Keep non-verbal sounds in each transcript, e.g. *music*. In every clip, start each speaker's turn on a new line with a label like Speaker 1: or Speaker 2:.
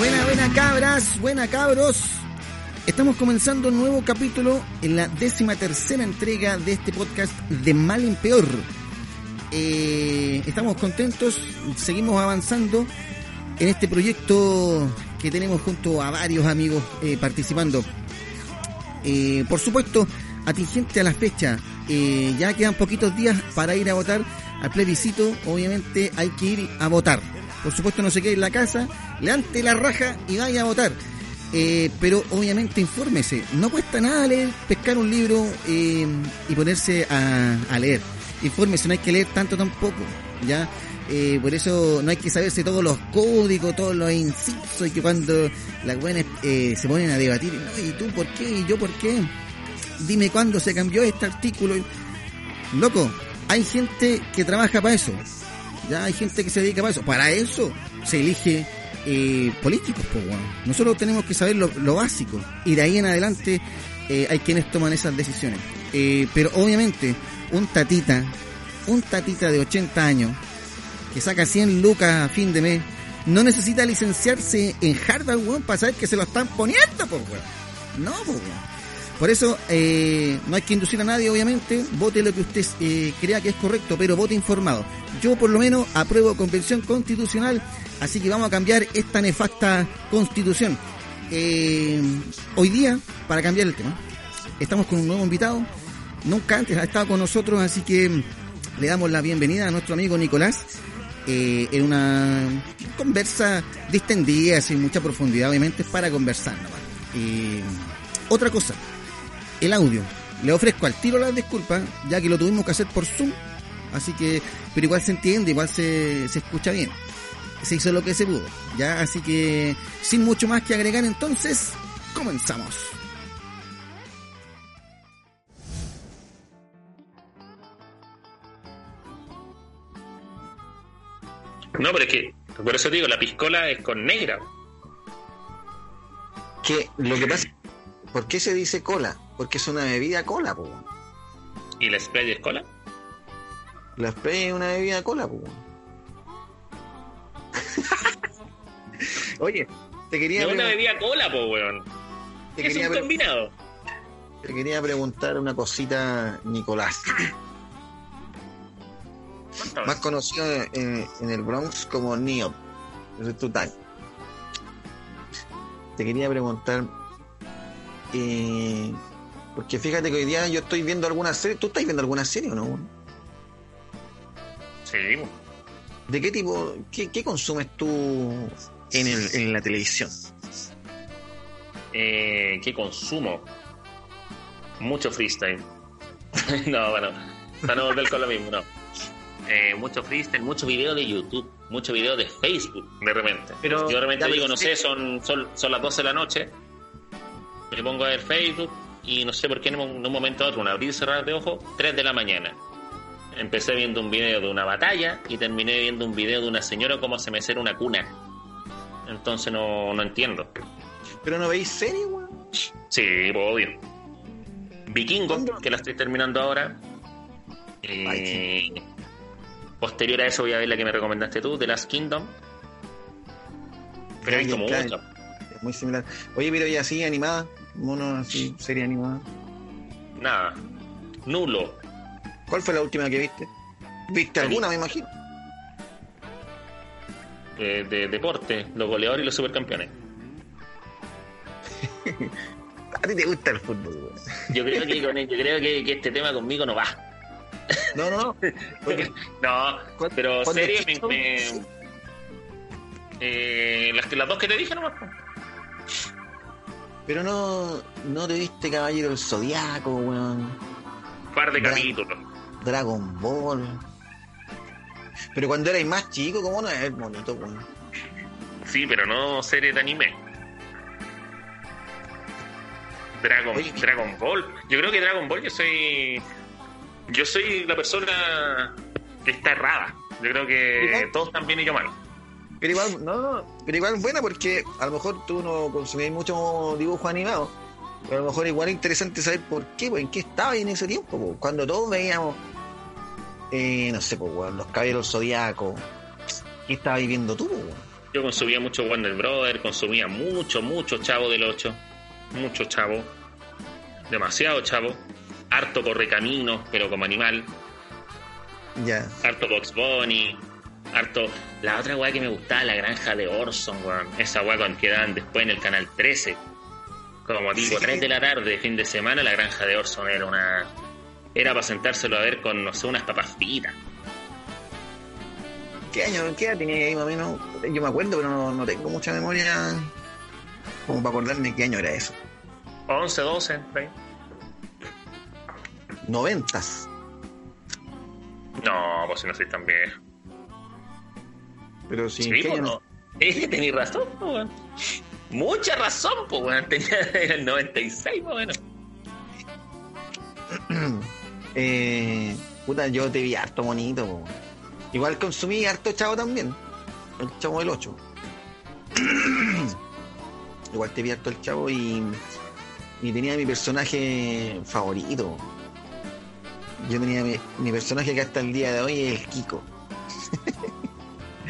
Speaker 1: Buena, buena cabras, buena cabros. Estamos comenzando un nuevo capítulo en la décima tercera entrega de este podcast de mal en peor. Eh, estamos contentos, seguimos avanzando en este proyecto que tenemos junto a varios amigos eh, participando. Eh, por supuesto, atingente a la fecha, ya quedan poquitos días para ir a votar al plebiscito, obviamente hay que ir a votar. Por supuesto no se quede en la casa, levante la raja y vaya a votar. Eh, pero obviamente infórmese, no cuesta nada leer, pescar un libro eh, y ponerse a, a leer. Infórmese, no hay que leer tanto tampoco, ¿ya? Eh, por eso no hay que saberse todos los códigos, todos los incisos y que cuando las buenas eh, se ponen a debatir, no, ¿y tú por qué? ¿Y yo por qué? Dime cuándo se cambió este artículo. Loco, hay gente que trabaja para eso. Ya hay gente que se dedica para eso. Para eso se elige eh, políticos, pues bueno. Nosotros tenemos que saber lo, básico. Y de ahí en adelante eh, hay quienes toman esas decisiones. Eh, pero obviamente, un tatita, un tatita de 80 años, que saca 100 lucas a fin de mes, no necesita licenciarse en Harvard, weón, para saber que se lo están poniendo, pues, weón. No, pues, weón. Por eso, eh, no hay que inducir a nadie, obviamente. Vote lo que usted eh, crea que es correcto, pero vote informado. Yo, por lo menos, apruebo convención constitucional, así que vamos a cambiar esta nefasta constitución. Eh, hoy día, para cambiar el tema, estamos con un nuevo invitado. Nunca antes ha estado con nosotros, así que le damos la bienvenida a nuestro amigo Nicolás eh, en una conversa distendida, sin mucha profundidad, obviamente, para conversar. Eh, otra cosa, el audio. Le ofrezco al tiro las disculpas, ya que lo tuvimos que hacer por Zoom, así que, pero igual se entiende, igual se, se escucha bien. Se hizo lo que se pudo, ya, así que, sin mucho más que agregar, entonces, comenzamos.
Speaker 2: No, pero es que, por eso digo, la piscola es con negra.
Speaker 3: Que lo que pasa, ¿por qué se dice cola? Porque es una bebida cola, po.
Speaker 2: ¿Y la spray es cola?
Speaker 3: La spray es una bebida cola, po. *laughs* Oye, te quería,
Speaker 2: No es una bebida cola, po, weón.
Speaker 3: te
Speaker 2: Es un combinado.
Speaker 3: te quería preguntar una cosita, Nicolás.
Speaker 2: ¿Cuánto
Speaker 3: Más conocido en, en el Bronx como Neo. Es tu tag. Te quería preguntar. eh, porque fíjate que hoy día yo estoy viendo alguna serie. ¿Tú estás viendo alguna serie o no?
Speaker 2: Sí.
Speaker 3: ¿De qué tipo, qué, qué consumes tú en, el- en la televisión?
Speaker 2: Eh, ¿Qué consumo? Mucho freestyle. *laughs* no, bueno, para no volver con lo mismo, no. Eh, mucho freestyle, mucho video de YouTube, mucho video de Facebook, de repente.
Speaker 3: Pero-
Speaker 2: Yo de repente digo, no sé, son, son, son las 12 de la noche, me pongo a ver Facebook y no sé por qué en un, en un momento a otro, un abrir y cerrar de ojos, 3 de la mañana. Empecé viendo un video de una batalla y terminé viendo un video de una señora cómo se mecera una cuna. Entonces no, no entiendo.
Speaker 3: ¿Pero no veis serie, weón?
Speaker 2: Sí, pues, obvio. Vikingo,
Speaker 3: ¿Cuándo?
Speaker 2: que la estoy terminando ahora. Eh, posterior a eso voy a ver la que me recomendaste tú, The Last Kingdom. Pero he visto
Speaker 3: Claro,
Speaker 2: mucho.
Speaker 3: Es muy similar. Oye, pero así animada, mono así, serie animada.
Speaker 2: Nada. Nulo.
Speaker 3: ¿Cuál fue la última que viste? ¿Viste alguna, me imagino?
Speaker 2: eh, de deporte, los goleadores y los supercampeones. *laughs*
Speaker 3: A ti te gusta el fútbol, weón.
Speaker 2: Yo creo que, con- yo creo que, que este tema conmigo no va.
Speaker 3: No, no, *laughs* no. Porque-
Speaker 2: No,
Speaker 3: ¿Cuál-
Speaker 2: pero series me, me- eh, las, las dos que te dije nomás.
Speaker 1: Pero no, no te viste Caballero del Zodiaco, weón.
Speaker 2: Par de
Speaker 1: Dra-
Speaker 2: capítulos.
Speaker 1: Dragon Ball. Pero cuando erais más chico, ¿cómo no es bonito, weón?
Speaker 2: Sí, pero no serie de anime. Dragon,
Speaker 1: Oye.
Speaker 2: Dragon Ball. Yo creo que Dragon Ball yo soy. Yo soy la persona que está errada. Yo creo que todos están bien y yo mal.
Speaker 1: Pero igual, no, no, pero igual buena porque a lo mejor tú no consumías mucho dibujo animado. Pero a lo mejor igual es interesante saber por qué, pues, en qué estaba en ese tiempo, pues, cuando todos veíamos, eh, no sé, pues, weón, los caballeros zodiacos. ¿Qué estabas viviendo tú, pues?
Speaker 2: Yo consumía mucho Warner Brother, consumía mucho, mucho chavo del 8. Mucho chavo. Demasiado chavo. Harto correcaminos, pero como animal.
Speaker 1: Ya.
Speaker 2: Harto Box Bunny. Harto. La otra weá que me gustaba, la granja de Orson, weón. Esa weá con que daban después en el canal 13. Como tipo
Speaker 1: Sí.
Speaker 2: 3 de la tarde, fin de semana, la granja de Orson era una. Era para sentárselo a ver con, no sé, unas papas fritas.
Speaker 1: ¿Qué año, qué edad tenía ahí más o menos? Yo me acuerdo, pero no, no tengo mucha memoria como para acordarme qué año era eso.
Speaker 2: 11, 12, por ahí.
Speaker 1: Noventas.
Speaker 2: No, pues si no soy tan viejo.
Speaker 1: Pero sí,
Speaker 2: Sí,
Speaker 1: ¿qué
Speaker 2: pues
Speaker 1: año
Speaker 2: no. Eh, tenés razón, pues, weón. Mucha razón, pues, weón. *laughs* Tenía el 96, más o menos.
Speaker 1: eh, puta, yo te vi harto bonito. po. Igual consumí harto chavo también. El chavo del 8. *clears throat* Igual te vi harto el chavo y, y tenía mi personaje favorito. Yo tenía mi, mi personaje que hasta el día de hoy es el Kiko. *laughs*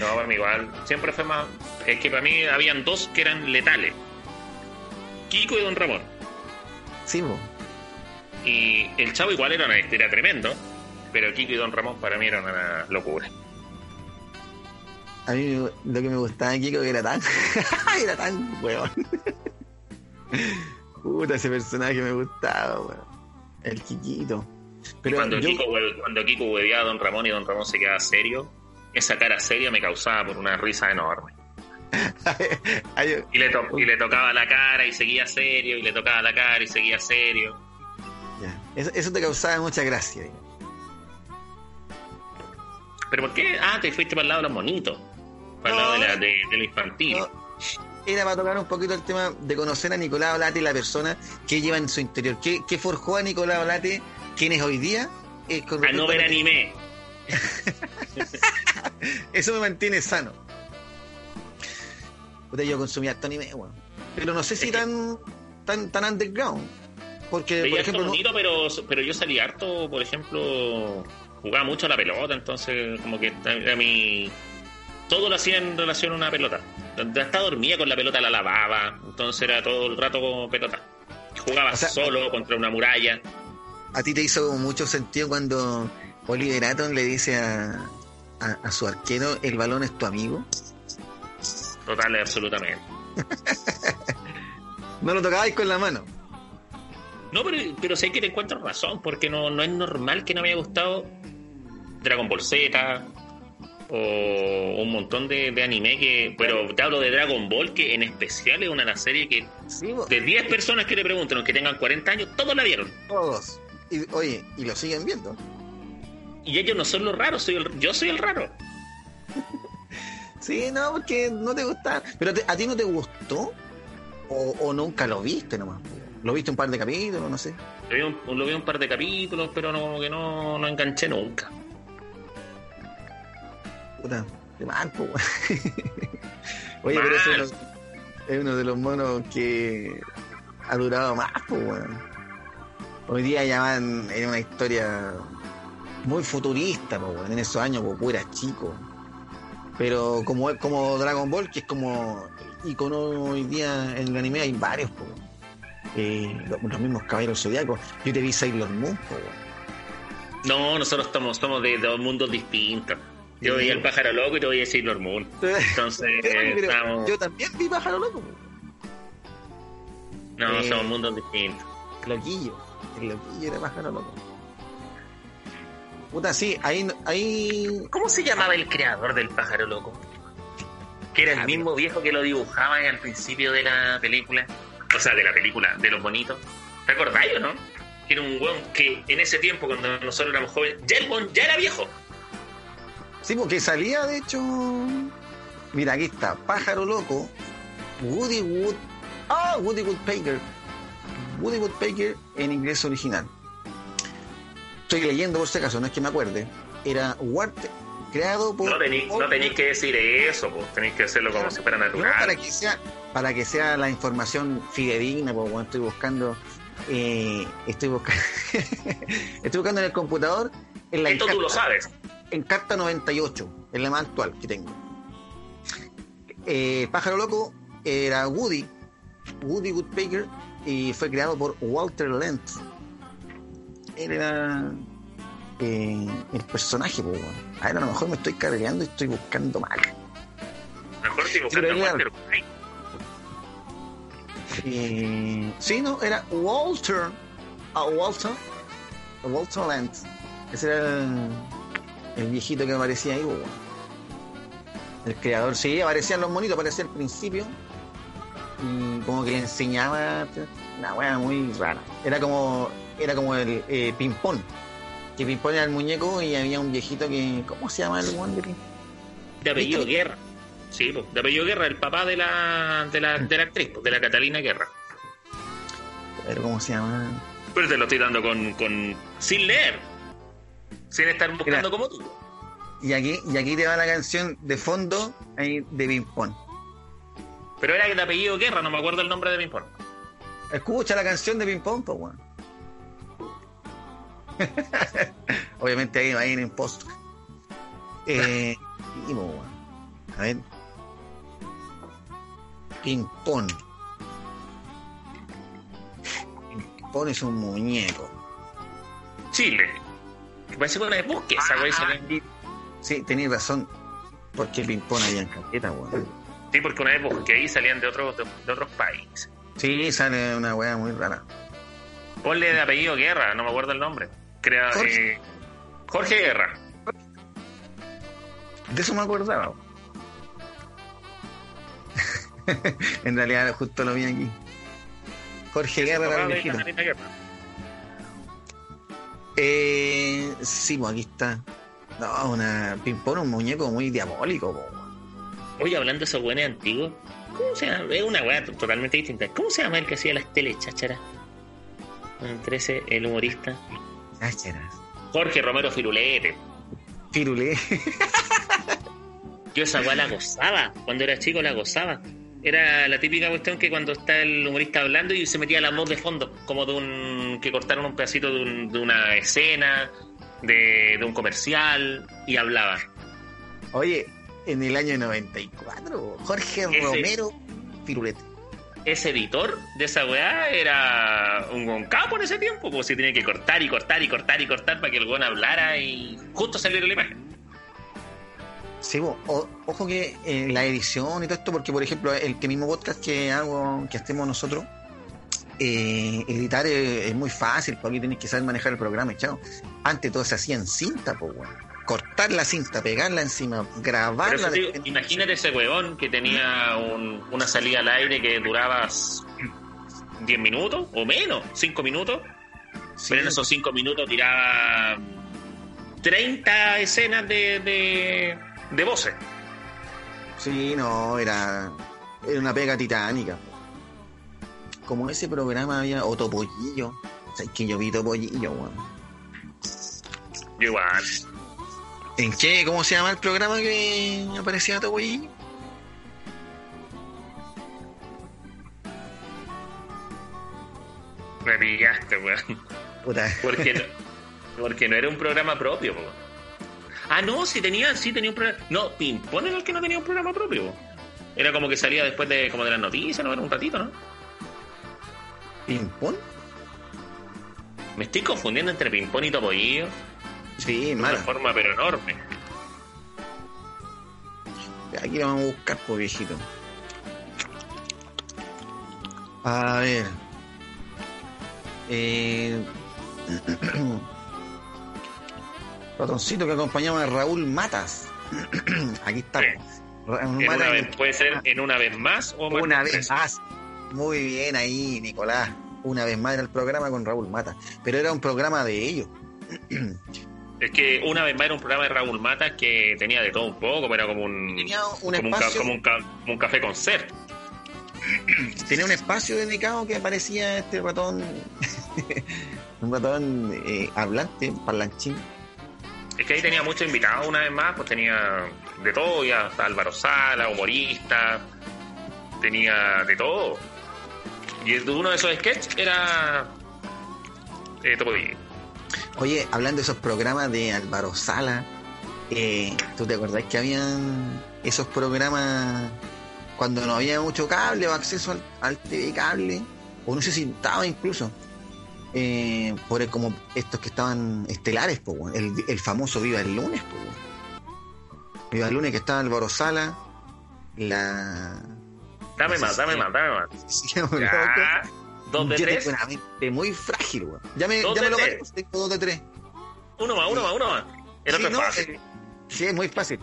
Speaker 2: No, para mí igual. Siempre fue más. Es que para mí habían dos que eran letales: Kiko y Don Ramón.
Speaker 1: Sí.
Speaker 2: Y el chavo igual era, una, era tremendo. Pero Kiko y Don Ramón para mí eran una locura.
Speaker 1: A mí lo que me gustaba de Kiko era tan. *laughs* era tan weón. Puta, ese personaje me gustaba, weón. El Kikito. Pero
Speaker 2: cuando,
Speaker 1: yo-
Speaker 2: Kiko, cuando Kiko hueveaba a Don Ramón y Don Ramón se quedaba serio, esa cara seria me causaba por una risa enorme. *laughs* Y le, to- y le tocaba la cara y seguía serio, y le tocaba la cara y seguía serio.
Speaker 1: ya. Eso, eso te causaba mucha gracia. digamos.
Speaker 2: ¿Pero por qué? Ah, te fuiste para el lado de los monitos. Para el lado de, la, de, de lo infantil.
Speaker 1: No, era para tocar un poquito el tema de conocer a Nicolás Olate, la persona que lleva en su interior. ¿Qué, qué forjó a Nicolás Olate? ¿Quién es hoy día? Eh, con
Speaker 2: a no ver anime. *laughs* *laughs*
Speaker 1: Eso me mantiene sano. Puta, yo consumía harto anime, weón. Pero no sé si tan, tan, tan underground. Porque,
Speaker 2: Veía
Speaker 1: por
Speaker 2: harto
Speaker 1: ejemplo, no-
Speaker 2: bonito, pero, pero yo salí harto, por ejemplo, jugaba mucho a la pelota, entonces como que era mi... Todo lo hacía en relación a una pelota. Hasta dormía con la pelota, la lavaba, entonces era todo el rato con pelota. Jugaba
Speaker 1: O sea,
Speaker 2: solo contra una muralla.
Speaker 1: a ti te hizo mucho sentido cuando Oliver Atom le dice a, a, a su arquero, el balón es tu amigo.
Speaker 2: Total, absolutamente. *laughs*
Speaker 1: No lo tocabais con la mano.
Speaker 2: No, pero, pero sé que le encuentro razón, porque no, no es normal que no me haya gustado Dragon Ball Z o un montón de, de anime que... Pero te hablo de Dragon Ball, que en especial es una de las series que
Speaker 1: Sí,
Speaker 2: de 10 personas que le preguntan, aunque tengan 40 años, todos la vieron.
Speaker 1: todos. Y, oye, y lo siguen viendo.
Speaker 2: Y ellos no son los raros, soy el- yo soy el raro.
Speaker 1: Sí, no, porque no te gusta. Pero te- a ti no te gustó o, o nunca lo viste nomás. Lo viste un par de capítulos, no sé.
Speaker 2: Lo vi un, lo vi un par de capítulos, pero no, que no, no enganché nunca.
Speaker 1: Puta, de mal, po, weón. *laughs* Oye, pero ese es uno, de los monos que ha durado más, po, weón. Hoy día ya van en una historia muy futurista, po. En esos años Goku era chico. Pero como, como Dragon Ball, que es como icono hoy día en el anime, hay varios, po. Eh, los, los mismos caballeros zodiacos. Yo te vi Sailor Moon, po.
Speaker 2: No, nosotros estamos, somos de dos mundos distintos. Yo veía el pájaro loco y te voy a decir Sailor Moon. Entonces, *laughs* estamos,
Speaker 1: yo también vi pájaro loco,
Speaker 2: no,
Speaker 1: eh,
Speaker 2: somos mundos distintos.
Speaker 1: Loquillo. El loquillo era pájaro loco. Puta, sí, ahí, ahí.
Speaker 2: ¿Cómo se llamaba el creador del pájaro loco? Que era el
Speaker 1: Ah,
Speaker 2: mismo viejo que lo dibujaba al principio de la película. O o sea, de la película de los bonitos. ¿Te acordáis o no? Que era un weón que en ese tiempo, cuando nosotros éramos jóvenes, ya el weón ya era viejo.
Speaker 1: Sí, porque salía, de hecho. Mira, aquí está, Pájaro Loco, Woody Wood. Ah, Woody Woodpecker. Woody Woodpecker en inglés original. Estoy leyendo por si acaso, no es que me acuerde. Era Wart, creado por.
Speaker 2: No tenéis no que decir eso, tenéis que hacerlo como si fuera natural.
Speaker 1: para que sea para que sea la información fidedigna porque cuando estoy buscando eh, estoy buscando *laughs* estoy buscando en el computador en la
Speaker 2: Esto tú lo sabes.
Speaker 1: en carta 98 es la más actual que tengo Eh, pájaro loco era Woody Woody Woodpecker y fue creado por Walter Lentz él era eh, el personaje pues, bueno. a ver a lo mejor me estoy cargando y estoy buscando mal
Speaker 2: Mejor
Speaker 1: Sí,
Speaker 2: buscando
Speaker 1: pero
Speaker 2: White.
Speaker 1: Eh, sí, no, era Walter. A Walter. a Walter Lentz. Ese era el, el viejito que aparecía ahí, weón. El creador, sí, aparecían los monitos, aparecía al principio. Y como que le enseñaba una weá muy rara. Era como, era como el eh, ping-pong. Que ping-pong era el muñeco y había un viejito que. ¿Cómo se llama el weón de ping
Speaker 2: De apellido. Guerra. Sí, pues, de apellido Guerra, el papá de la, de la, de la actriz, de la Catalina Guerra.
Speaker 1: Pero ¿Cómo se llama?
Speaker 2: Pero te lo estoy dando con, con sin leer. Sin estar buscando
Speaker 1: Mira.
Speaker 2: como tú.
Speaker 1: Y aquí, y aquí te va la canción de fondo ahí de ping-pong.
Speaker 2: Pero era de apellido Guerra, no me acuerdo el nombre de mi informe.
Speaker 1: Escucha la canción de Ping Pong, pues, weón. *laughs* Obviamente ahí va a ir en post. Eh. A ver. Ping Pong. Ping Pong es un muñeco.
Speaker 2: Chile. Que parece que una de búsqueda esa güey.
Speaker 1: Sí, tenéis razón. Porque Ping Pong había en caleta, weón.
Speaker 2: Sí, porque una vez busqué ahí salían de otros de, de otros países.
Speaker 1: Sí, sale una weá muy rara.
Speaker 2: Ponle de apellido Guerra, no me acuerdo el nombre. Crea,
Speaker 1: Jorge.
Speaker 2: eh, Jorge Guerra.
Speaker 1: De eso me acordaba. *laughs* en realidad justo lo vi aquí. Jorge Guerra era
Speaker 2: Papá
Speaker 1: el
Speaker 2: de Guerra.
Speaker 1: Eh, sí, pues aquí está. No, una ping-pong, un muñeco muy diabólico. po.
Speaker 2: Oye, hablando de esos buenos antiguos, ¿cómo se llama? Es una weá totalmente distinta. ¿Cómo se llama el que hacía las telechachara? Entre ese, el humorista. Jorge Romero Firulete.
Speaker 1: Firulé. *laughs*
Speaker 2: Yo esa weá la gozaba. Cuando era chico la gozaba. Era la típica cuestión que cuando está el humorista hablando y se metía la voz de fondo, como de un. que cortaron un pedacito de, un- de una escena, de, de un comercial, y hablaba.
Speaker 1: Oye, en el año 94, Jorge
Speaker 2: Ese-
Speaker 1: Romero Firulete.
Speaker 2: Ese editor de esa weá era un, un capo en ese tiempo, pues se tenía que cortar y cortar y cortar y cortar para que el weón hablara y justo saliera la imagen.
Speaker 1: Sí, ojo que eh, la edición y todo esto, porque por ejemplo, el mismo podcast que hago, que hacemos nosotros, eh, editar es, muy fácil, porque tenés que saber manejar el programa, chao. Antes todo se hacía en cinta, pues, weón. Cortar la cinta, pegarla encima,
Speaker 2: Pero
Speaker 1: grabarla.
Speaker 2: eso,
Speaker 1: después-
Speaker 2: imagínate ese weón que tenía un- una salida al aire que duraba 10 minutos o menos, 5 minutos,
Speaker 1: Sí,
Speaker 2: pero en esos 5 minutos tiraba 30 escenas de, de, de voces.
Speaker 1: Sí, no, era, era una pega titánica. Como ese programa había, o Topollillo. O sea, es que yo vi Topollillo, weón.
Speaker 2: Igual.
Speaker 1: ¿En qué? ¿Cómo se llama el programa que aparecía Topollillo?
Speaker 2: Me pillaste, weón.
Speaker 1: Puta.
Speaker 2: Porque no, porque no era un programa propio, po. Ah, no, sí tenía, sí tenía un programa. No, Pimpón era el que no tenía un programa propio. Era como que salía después de como de las noticias, ¿no? Era un ratito, ¿no?
Speaker 1: ¿Ping-pong?
Speaker 2: Me estoy confundiendo entre Pimpón y Topollillo.
Speaker 1: Sí,
Speaker 2: De una
Speaker 1: mala.
Speaker 2: forma pero enorme.
Speaker 1: Aquí lo vamos a buscar, por viejito. A ver. Eh... *clears throat* Ratoncito que acompañaba a Raúl Matas. *clears throat* Aquí está.
Speaker 2: Sí. Una
Speaker 1: Matas
Speaker 2: vez, puede ser en una vez más o más.
Speaker 1: una vez más. Muy bien ahí, Nicolás. Una vez más en el programa con Raúl Mata. Pero era un programa de ellos. *clears throat*
Speaker 2: Es que una vez más era un programa de Raúl Mata que tenía de todo un poco, pero era como un,
Speaker 1: Tenía un
Speaker 2: como, un
Speaker 1: espacio-
Speaker 2: como un como un café concert. *clears throat*
Speaker 1: Tenía un espacio dedicado que aparecía este ratón. *laughs* un ratón eh, hablante, parlanchín.
Speaker 2: Es que ahí tenía muchos invitados una vez más, pues tenía de todo, ya hasta Álvaro Sala, humorista, tenía de todo. Y uno de esos sketches era eh, Topo.
Speaker 1: Oye, hablando de esos programas de Álvaro Sala, eh, ¿tú te acordás que habían esos programas cuando no había mucho cable o acceso al, al TV cable? O no sé si estaba incluso. eh, por el- como estos que estaban estelares, po, el, el famoso Viva el Lunes. po. Viva el Lunes que estaba Álvaro Sala, la...
Speaker 2: Dame más, dame más, dame más. *laughs*
Speaker 1: Sí, loco.
Speaker 2: Ya. Dos de
Speaker 1: Yo
Speaker 2: tres.
Speaker 1: tengo una mente muy frágil, weón. Ya me,
Speaker 2: Dos
Speaker 1: ya me lo gané, tengo dos de tres.
Speaker 2: Uno más, uno más, uno más. El
Speaker 1: Sí,
Speaker 2: otro es
Speaker 1: no,
Speaker 2: fácil.
Speaker 1: eh, sí, es muy fácil.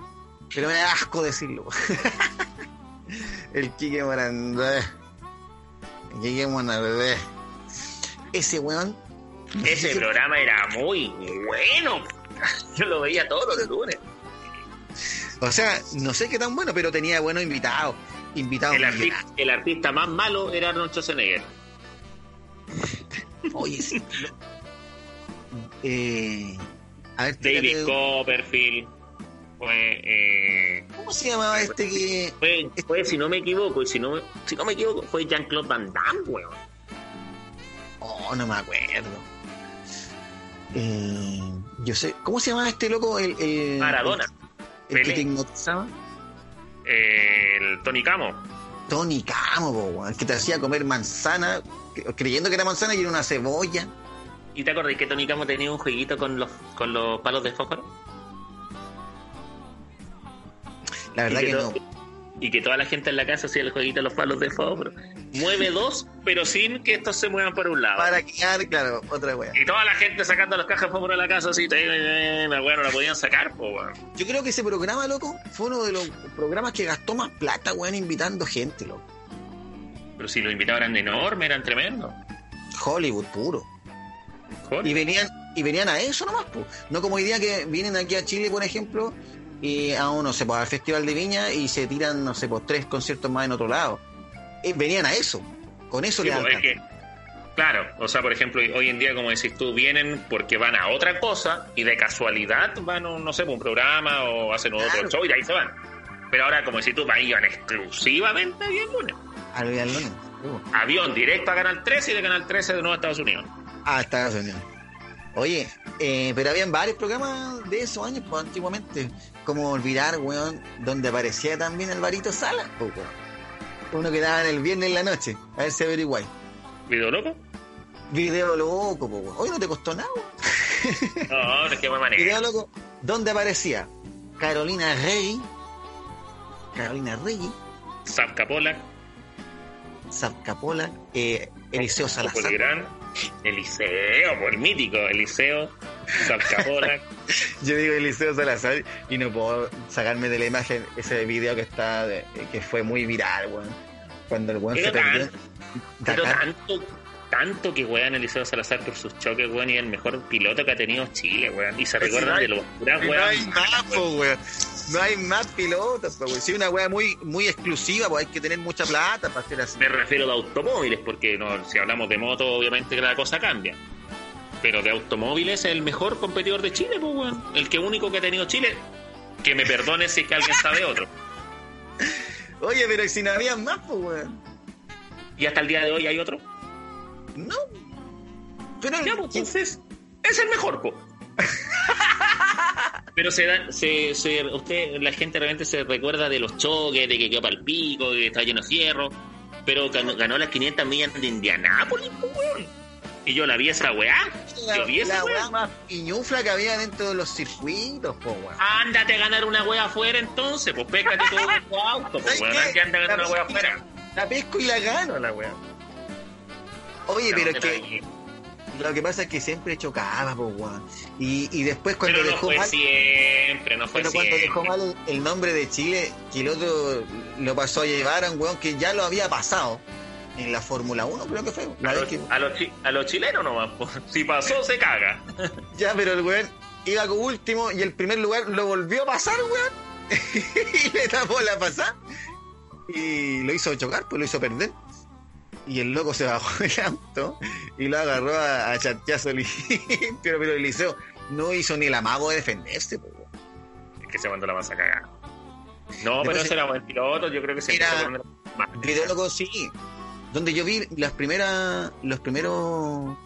Speaker 1: Pero me da asco decirlo. *laughs* el Quique Morandé. El Quique Morandé. Ese weón.
Speaker 2: Ese programa era muy bueno. Yo lo veía todos los lunes.
Speaker 1: O sea, no sé qué tan bueno, pero tenía buenos invitados. Invitados
Speaker 2: El artista, el artista más malo era Arnold Schwarzenegger.
Speaker 1: Oye, sí. eh, a ver,
Speaker 2: David Copperfield. Fue, eh,
Speaker 1: ¿cómo se llamaba este que.?
Speaker 2: fue, fue, si no me equivoco, y si no me, si no me equivoco, fue Jean-Claude Van Damme, weón.
Speaker 1: Oh, no me acuerdo. Eh, yo sé. ¿Cómo se llamaba este loco? El, el-
Speaker 2: Maradona.
Speaker 1: El, el que te hipnotizaba.
Speaker 2: El Tony Camo.
Speaker 1: Tony Camo, po, que te hacía comer manzana, cre- creyendo que era manzana y era una cebolla.
Speaker 2: ¿Y te acordás que Tony Camo tenía un jueguito con los, con los palos de fósforo?
Speaker 1: La verdad que, no.
Speaker 2: Y que toda la gente en la casa hacía el jueguito de los palos de fósforo. Mueve dos, pero sin que estos se muevan por un lado.
Speaker 1: Para quedar, claro, otra wea.
Speaker 2: Y toda la gente sacando las cajas de fósforo de la casa así, la weá no la podían sacar, po, weón.
Speaker 1: Yo creo que ese programa, loco, fue uno de los programas que gastó más plata, weón, invitando gente, loco.
Speaker 2: Pero si los invitados eran enormes, eran tremendos.
Speaker 1: Hollywood puro. Y venían, y venían a eso nomás, pues. No como hoy día que vienen aquí a Chile, por ejemplo, y a uno se pues, al Festival de Viña y se tiran, no sé, pues tres conciertos más en otro lado. Eh, venían a eso. Con eso
Speaker 2: Sí,
Speaker 1: le
Speaker 2: pues, es que, claro, o sea, por ejemplo, hoy en día, como decís tú, vienen porque van a otra cosa y de casualidad van a, un, no sé, pues, un programa o hacen otro show y de ahí se van. Pero ahora, como decís tú, van iban exclusivamente a Bien Lunes.
Speaker 1: al Real Lunes.
Speaker 2: Avión directo a Canal 13 y de Canal 13 de nuevo a Estados Unidos.
Speaker 1: Ah, Estados Unidos. Oye, eh, pero habían varios programas de esos años, pues, antiguamente. Como olvidar, weón, donde aparecía también Alvarito Sala. Uno que daba en el viernes en la noche. A ver si averiguáis.
Speaker 2: ¿Video loco?
Speaker 1: Video loco, weón. Hoy no te costó nada, weón. *laughs*
Speaker 2: No, no es que me manejo.
Speaker 1: Video loco. ¿Dónde aparecía? Carolina Rey. Carolina Rey.
Speaker 2: Zapka Polak,
Speaker 1: Zapcapola. Eh, Eliseo Salazar.
Speaker 2: Eliseo, por mítico, Eliseo, *laughs*
Speaker 1: Yo digo Eliseo Salazar y no puedo sacarme de la imagen ese video que está de- que fue muy viral, weón. Cuando el weón se perdió.
Speaker 2: Pero tanto, tanto que wean Eliseo Salazar por sus choques, weón, y el mejor piloto que ha tenido Chile, weón. Y se
Speaker 1: si
Speaker 2: recuerdan
Speaker 1: no hay-
Speaker 2: de los puras
Speaker 1: no
Speaker 2: weas
Speaker 1: hay más, weón. No hay más pilotos, weón. Si una weá muy, muy exclusiva, pues hay que tener mucha plata para hacer así.
Speaker 2: Me refiero de automóviles, porque no, si hablamos de moto, obviamente que la cosa cambia. Pero de automóviles es el mejor competidor de Chile, pues, weón. El que único que ha tenido Chile. Que me perdone si es que alguien sabe otro. *laughs*
Speaker 1: Oye, pero si no había más, pues, weón.
Speaker 2: Y hasta el día de hoy hay otro.
Speaker 1: No. Pero
Speaker 2: Ya, pues, entonces, es el mejor, po. *laughs* Pero se dan, se, se, usted, la gente realmente se recuerda de los choques, de que quedó para el pico, que está lleno de fierro, pero ganó, ganó las 500 millas de Indianápolis, po, weón. Y yo la vi esa weá,
Speaker 1: la,
Speaker 2: yo vi esa
Speaker 1: la
Speaker 2: weá.
Speaker 1: weá más piñufla que había dentro de los circuitos, po, weón.
Speaker 2: Ándate a ganar una wea afuera entonces, pues pégate todo tu *laughs* auto, pues
Speaker 1: ¿Sabes
Speaker 2: weón, anda a ganar
Speaker 1: La
Speaker 2: una
Speaker 1: piscina.
Speaker 2: afuera.
Speaker 1: La pesco y la gano, la weá. Oye, pero es que lo que pasa es que siempre chocaba, po, weón. Y, y después cuando
Speaker 2: Pero no
Speaker 1: dejó
Speaker 2: fue
Speaker 1: mal,
Speaker 2: siempre, no fue
Speaker 1: pero cuando
Speaker 2: siempre.
Speaker 1: dejó mal el, el nombre de Chile, que el otro lo pasó a llevar a un weón que ya lo había pasado. En la Fórmula 1, creo que fue.
Speaker 2: A los, a los, a los chilenos nomás, po. si pasó, se caga. *laughs*
Speaker 1: Ya, pero el weón iba como último y el primer lugar lo volvió a pasar, weón. *laughs* y le tapó la pasada. Y lo hizo chocar, pues lo hizo perder. Y el loco se bajó *laughs* del auto y lo agarró a, a chachazo limpio, pero el liceo no hizo ni el amago de defenderse, pues, weón.
Speaker 2: Es que se mandó la masa cagada. No,
Speaker 1: Después
Speaker 2: pero
Speaker 1: se-
Speaker 2: ese era buen piloto, yo creo que se
Speaker 1: Era- loco sí. Donde yo vi las primeras, los primeros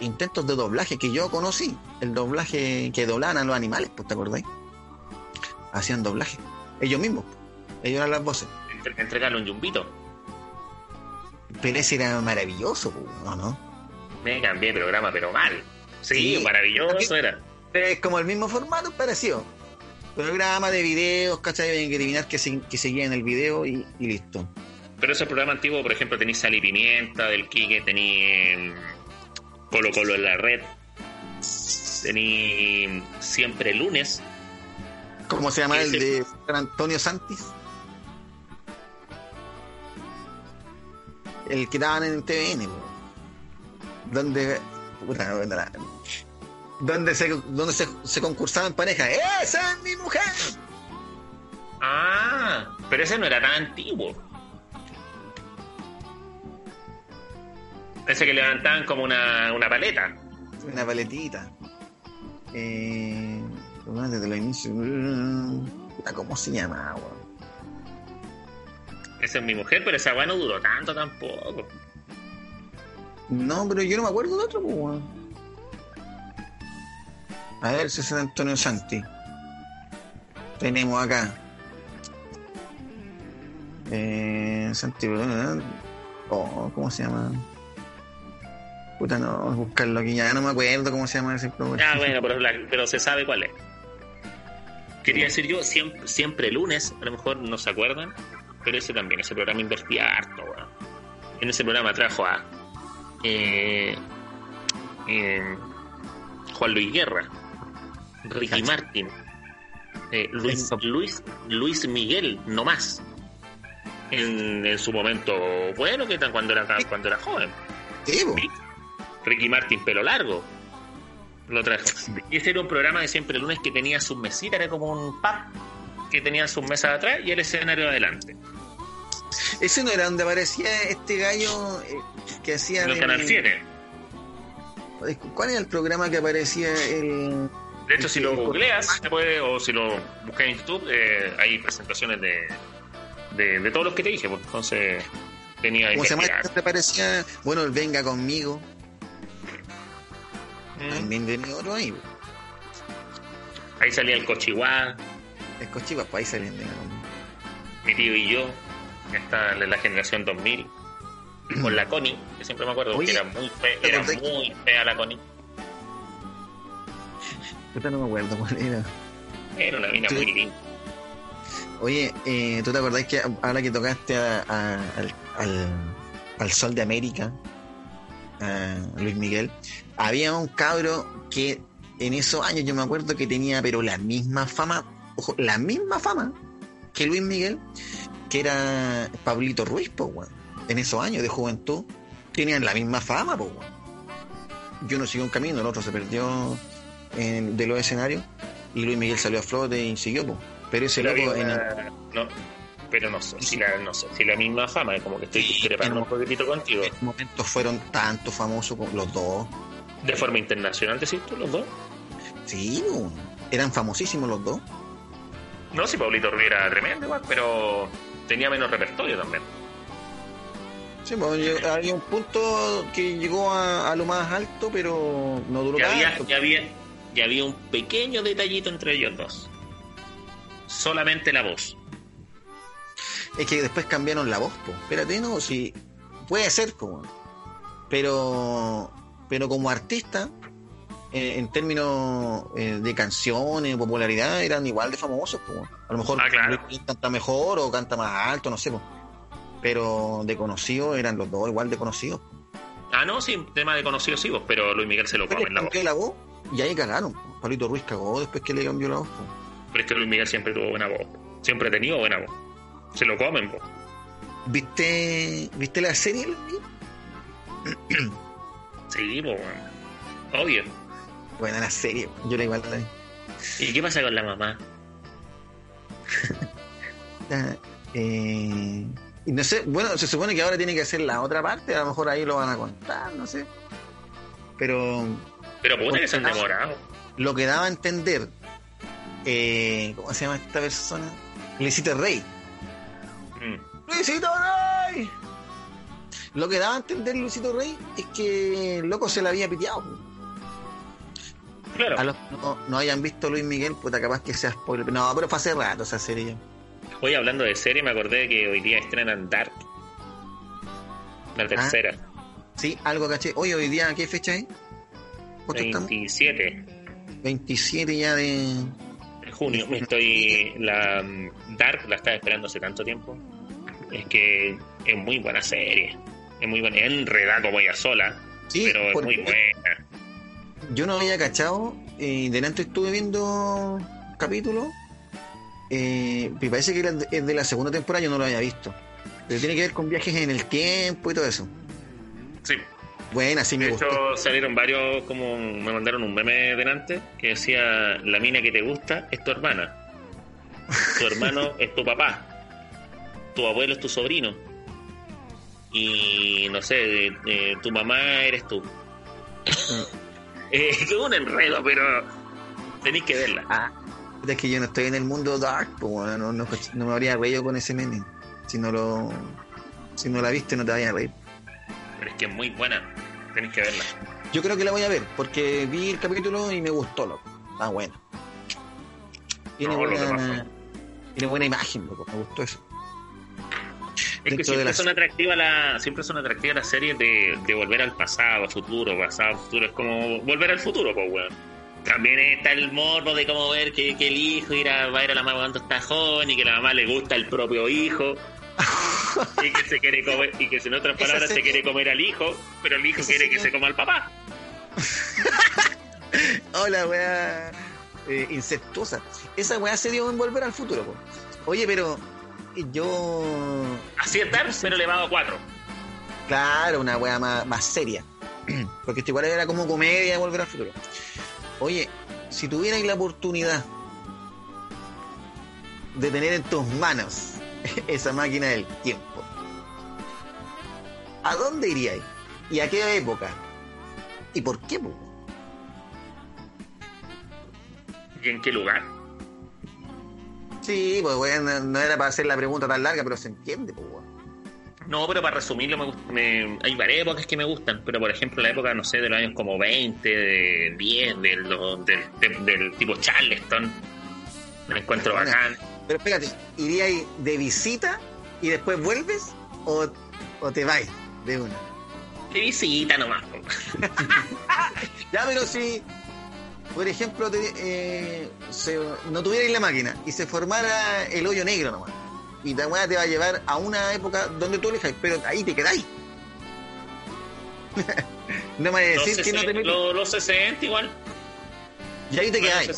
Speaker 1: intentos de doblaje que yo conocí. El doblaje que doblaban a los animales, pues, ¿te acordáis? Hacían doblaje. Ellos mismos. Ellos eran las voces.
Speaker 2: Entre- Entregarle un yumbito.
Speaker 1: Pero ese era maravilloso, pues, ¿no? ¿no?
Speaker 2: Me cambié de programa, pero mal. Sí,
Speaker 1: Sí.
Speaker 2: maravilloso era.
Speaker 1: Es como el mismo formato, parecido. Programa de videos, ¿cachai? Había que adivinar que, se- que seguía en el video y, y listo.
Speaker 2: Pero ese programa antiguo, por ejemplo, tenéis Sal y Pimienta, del Quique, tenéis Colo Colo en la red, tenéis Siempre Lunes,
Speaker 1: ¿Cómo se llama el de San Antonio Santis? El que daban en TVN, donde donde se donde se, se concursaban en pareja. ¡Esa es mi mujer!
Speaker 2: Ah, pero ese no era tan antiguo. Ese que levantaban como una, una paleta.
Speaker 1: Una paletita. Eh, desde los inicios. ¿Cómo se llama?
Speaker 2: Esa es mi mujer, pero esa weá no duró tanto tampoco.
Speaker 1: No, pero yo no me acuerdo de otro, pues, weón. A ver, San Antonio Santi. Tenemos acá. Eh, Santi. ¿verdad? Oh, ¿Cómo se llama? Puta, no, buscarlo aquí. Ya no me acuerdo cómo se llama ese programa.
Speaker 2: Ah, bueno, pero, la- pero se sabe cuál es. Quería decir yo, siempre, siempre lunes, a lo mejor no se acuerdan, pero ese también, ese programa invertía harto, weón. En ese programa trajo a eh, eh, Juan Luis Guerra, Ricky
Speaker 1: Cacha.
Speaker 2: Martin, eh, Luis. Luis, Luis Miguel, no más. En, en su momento bueno, que tan cuando era cuando era joven.
Speaker 1: Sí.
Speaker 2: Ricky Martin pelo largo. Lo trajo. Y ese era un programa de siempre lunes que tenía sus mesitas, era como un pub que tenía sus mesas atrás y el escenario adelante.
Speaker 1: Ese no era donde aparecía este gallo eh, que hacía.
Speaker 2: En el canal 7.
Speaker 1: ¿Cuál era el programa que aparecía el.
Speaker 2: De hecho, si lo googleas, te puede, o si lo buscas en YouTube, eh, hay presentaciones de, de, de todos los que te dije. pues, entonces, tenía
Speaker 1: ¿Cómo se llama? Este aparecía. Bueno, el Venga conmigo.
Speaker 2: Mm.
Speaker 1: También tenía otro ahí.
Speaker 2: Ahí salía el Cochihuá,
Speaker 1: El cochiva, pues ahí salían conmigo.
Speaker 2: mi tío y yo, en la generación 2000, *clears throat* con la Connie, que siempre me acuerdo,
Speaker 1: Oye,
Speaker 2: que era muy, fe-
Speaker 1: ¿te
Speaker 2: era muy fea la Connie.
Speaker 1: Puta, no me acuerdo cuál era.
Speaker 2: Era una mina muy linda.
Speaker 1: Oye, eh, ¿tú te acordás que ahora que tocaste a- a- al, al, al Sol de América, Luis Miguel, había un cabro que en esos años yo me acuerdo que tenía, pero la misma fama, ojo, la misma fama que Luis Miguel, que era Pablito Ruiz, po, weón. En esos años de juventud, tenían la misma fama, po, weón. Yo no siguió un camino, el otro se perdió en- de los escenarios y Luis Miguel salió a flote y siguió, po. Pero ese
Speaker 2: Pero,
Speaker 1: loco
Speaker 2: había
Speaker 1: en el-
Speaker 2: una- no, pero no sé, si la, no sé, si la misma fama, como que estoy discrepando un poquitito contigo.
Speaker 1: en momentos fueron tanto famosos los dos.
Speaker 2: De forma internacional, decís tú, los dos.
Speaker 1: Sí, eran famosísimos los dos.
Speaker 2: No, si Pablito Ruiz era tremendo igual, pero tenía menos repertorio también.
Speaker 1: Sí, pues, había un punto que llegó a, a lo más alto, pero no duró
Speaker 2: Y había,
Speaker 1: tanto.
Speaker 2: y había, y había un pequeño detallito entre ellos dos. Solamente la voz.
Speaker 1: Es que después cambiaron la voz, po. Espérate, no, si puede ser, como, pero, pero como artista, eh, en términos eh, de canciones, popularidad, eran igual de famosos, po. A lo mejor
Speaker 2: Ah, claro.
Speaker 1: Canta mejor o canta más alto, no sé, po. pero de conocidos eran los dos igual de conocidos.
Speaker 2: Ah, no, sí, tema de conocidos sí, vos, pero Luis Miguel se lo come en la voz.
Speaker 1: la voz y ahí cagaron. Pablito Ruiz cagó después que le cambió la voz. po.
Speaker 2: Pero es que Luis Miguel siempre tuvo buena voz. Siempre ha tenido buena voz. Se lo comen, vos.
Speaker 1: ¿Viste, ¿viste la serie?
Speaker 2: Sí, pues. Obvio.
Speaker 1: Buena la serie, yo la igual la vi.
Speaker 2: ¿Y qué pasa con la mamá? *laughs*
Speaker 1: Ah, eh, y no sé, bueno, se supone que ahora tiene que hacer la otra parte, a lo mejor ahí lo van a contar, no sé. Pero
Speaker 2: Pero puta que se han demorado.
Speaker 1: lo que daba a entender, eh, ¿cómo se llama esta persona? Luisito Rey.
Speaker 2: Mm.
Speaker 1: ¡Luisito Rey! Lo que daba a entender Luisito Rey es que el loco se la había piteado.
Speaker 2: Claro.
Speaker 1: A los que no, no hayan visto Luis Miguel, puta, capaz que sea spoiler. No, pero fue hace rato esa serie.
Speaker 2: Hoy hablando de serie, me acordé que hoy día estrenan Dark. La tercera.
Speaker 1: Sí, algo caché. Oye, hoy día, ¿qué fecha es? ¿Cuánto estamos?
Speaker 2: 27
Speaker 1: 27 ya de.
Speaker 2: Junio. Me estoy. La mm, Dark la estaba esperando hace tanto tiempo. Es que es muy buena serie. Es muy buena. Es enredada como ella sola.
Speaker 1: Sí,
Speaker 2: pero es muy buena.
Speaker 1: yo no había cachado. Eh, delante estuve viendo capítulos. Eh, me parece que es de la segunda temporada, yo no lo había visto. Pero tiene que ver con viajes en el tiempo y todo eso.
Speaker 2: Sí.
Speaker 1: Buena, sí me
Speaker 2: De
Speaker 1: gustó.
Speaker 2: hecho, salieron varios, como me mandaron un meme delante, que decía, la mina que te gusta es tu hermana. Tu hermano *laughs* es tu papá. Tu abuelo es tu sobrino. Y no sé, eh, eh, tu mamá eres tú. Eh, *laughs* es un enredo, pero tenéis que verla.
Speaker 1: Ah, es que yo no estoy en el mundo dark, pues bueno, no, no, no me habría reído con ese meme. Si no lo. Si no la viste, no te vayas a reír.
Speaker 2: Pero es que es muy buena. Tenéis que verla.
Speaker 1: Yo creo que la voy a ver, porque vi el capítulo y me gustó, loco. Ah, bueno. Tiene
Speaker 2: No,
Speaker 1: buena. Tiene buena imagen, loco. Me gustó eso.
Speaker 2: Es que
Speaker 1: Dentro
Speaker 2: siempre son atractivas la, siempre son atractivas las series de, de volver al pasado, futuro, pasado, futuro. Es como volver al futuro, pues weón. También está el morbo de cómo ver que, que el hijo ir a, va a ir a la mamá cuando está joven y que la mamá le gusta el propio hijo. Y que se quiere comer, y que en otras palabras se quiere comer al hijo, pero el hijo quiere que se coma al papá.
Speaker 1: Hola, weá. eh, incestuosa. Esa weá se dio en volver al futuro, po. Oye, pero. Yo.
Speaker 2: Así es Dark, pero elevado a cuatro.
Speaker 1: Claro, una weá más, más seria. *clears throat* Porque esto igual era como comedia volver al futuro. Oye, si tuvierais la oportunidad de tener en tus manos *laughs* esa máquina del tiempo, ¿a dónde iríais? ¿Y a qué época? ¿Y por qué? po?
Speaker 2: ¿Y en qué lugar?
Speaker 1: Sí, pues weón, no, era para hacer la pregunta tan larga, pero se entiende, pues.
Speaker 2: No, pero para resumirlo, me, me- hay varias épocas que me gustan, pero por ejemplo la época, no sé, de los años como 20, de 10, del, del, del- del tipo Charleston, me encuentro bacán.
Speaker 1: Pero espérate, ¿iríais de visita y después vuelves? ¿O, o te vais de una?
Speaker 2: De visita nomás. *laughs*
Speaker 1: Ya, pero si, por ejemplo, te- eh, se- no tuvierais la máquina y se formara el hoyo negro nomás, y la weá te va a llevar a una época donde tú elijas, pero ahí te quedáis. *laughs* no me vas a
Speaker 2: Los,
Speaker 1: decir que no te
Speaker 2: 60,
Speaker 1: metes.
Speaker 2: lo- los 60 igual.
Speaker 1: Y ahí te quedáis.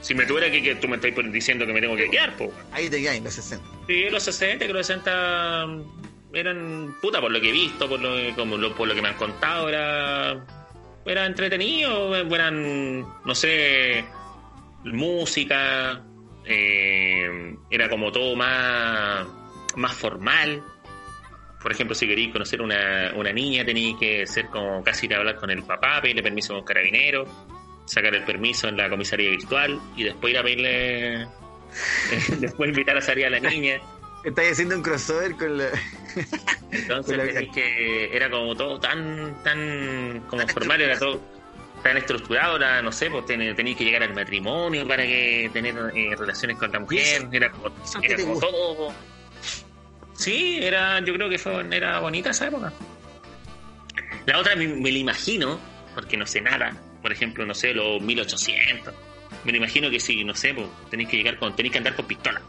Speaker 2: 60. Si me tuviera que, que tú me estás diciendo que me tengo que quedar, pues.
Speaker 1: Ahí te quedáis, los 60.
Speaker 2: Sí, los 60, que los 60 eran, puta, por lo que he visto, por lo, que- como lo, por lo que me han contado, era, era entretenido, eran, no sé, música, eh, era como todo más, más formal. Por ejemplo, si queréis conocer una, una niña, tenéis que ser como casi ir a hablar con el papá, pedirle permiso a un carabinero, sacar el permiso en la comisaría virtual y después ir a pedirle, *laughs* después invitar a salir a la niña. *laughs*
Speaker 1: Estáis haciendo un crossover con la.
Speaker 2: Entonces
Speaker 1: Con la-
Speaker 2: que era como todo tan tan como formal, era todo tan estructurado, era, no sé, pues ten- tenéis que llegar al matrimonio para que tener eh, relaciones con la mujer, era como, era como todo. Sí, era, yo creo que fue, era bonita esa época. La otra me, me la imagino, porque no sé nada, por ejemplo, no sé, los 1800. Me lo imagino que si, no sé, pues tenéis que llegar con, tenéis que andar con pistola.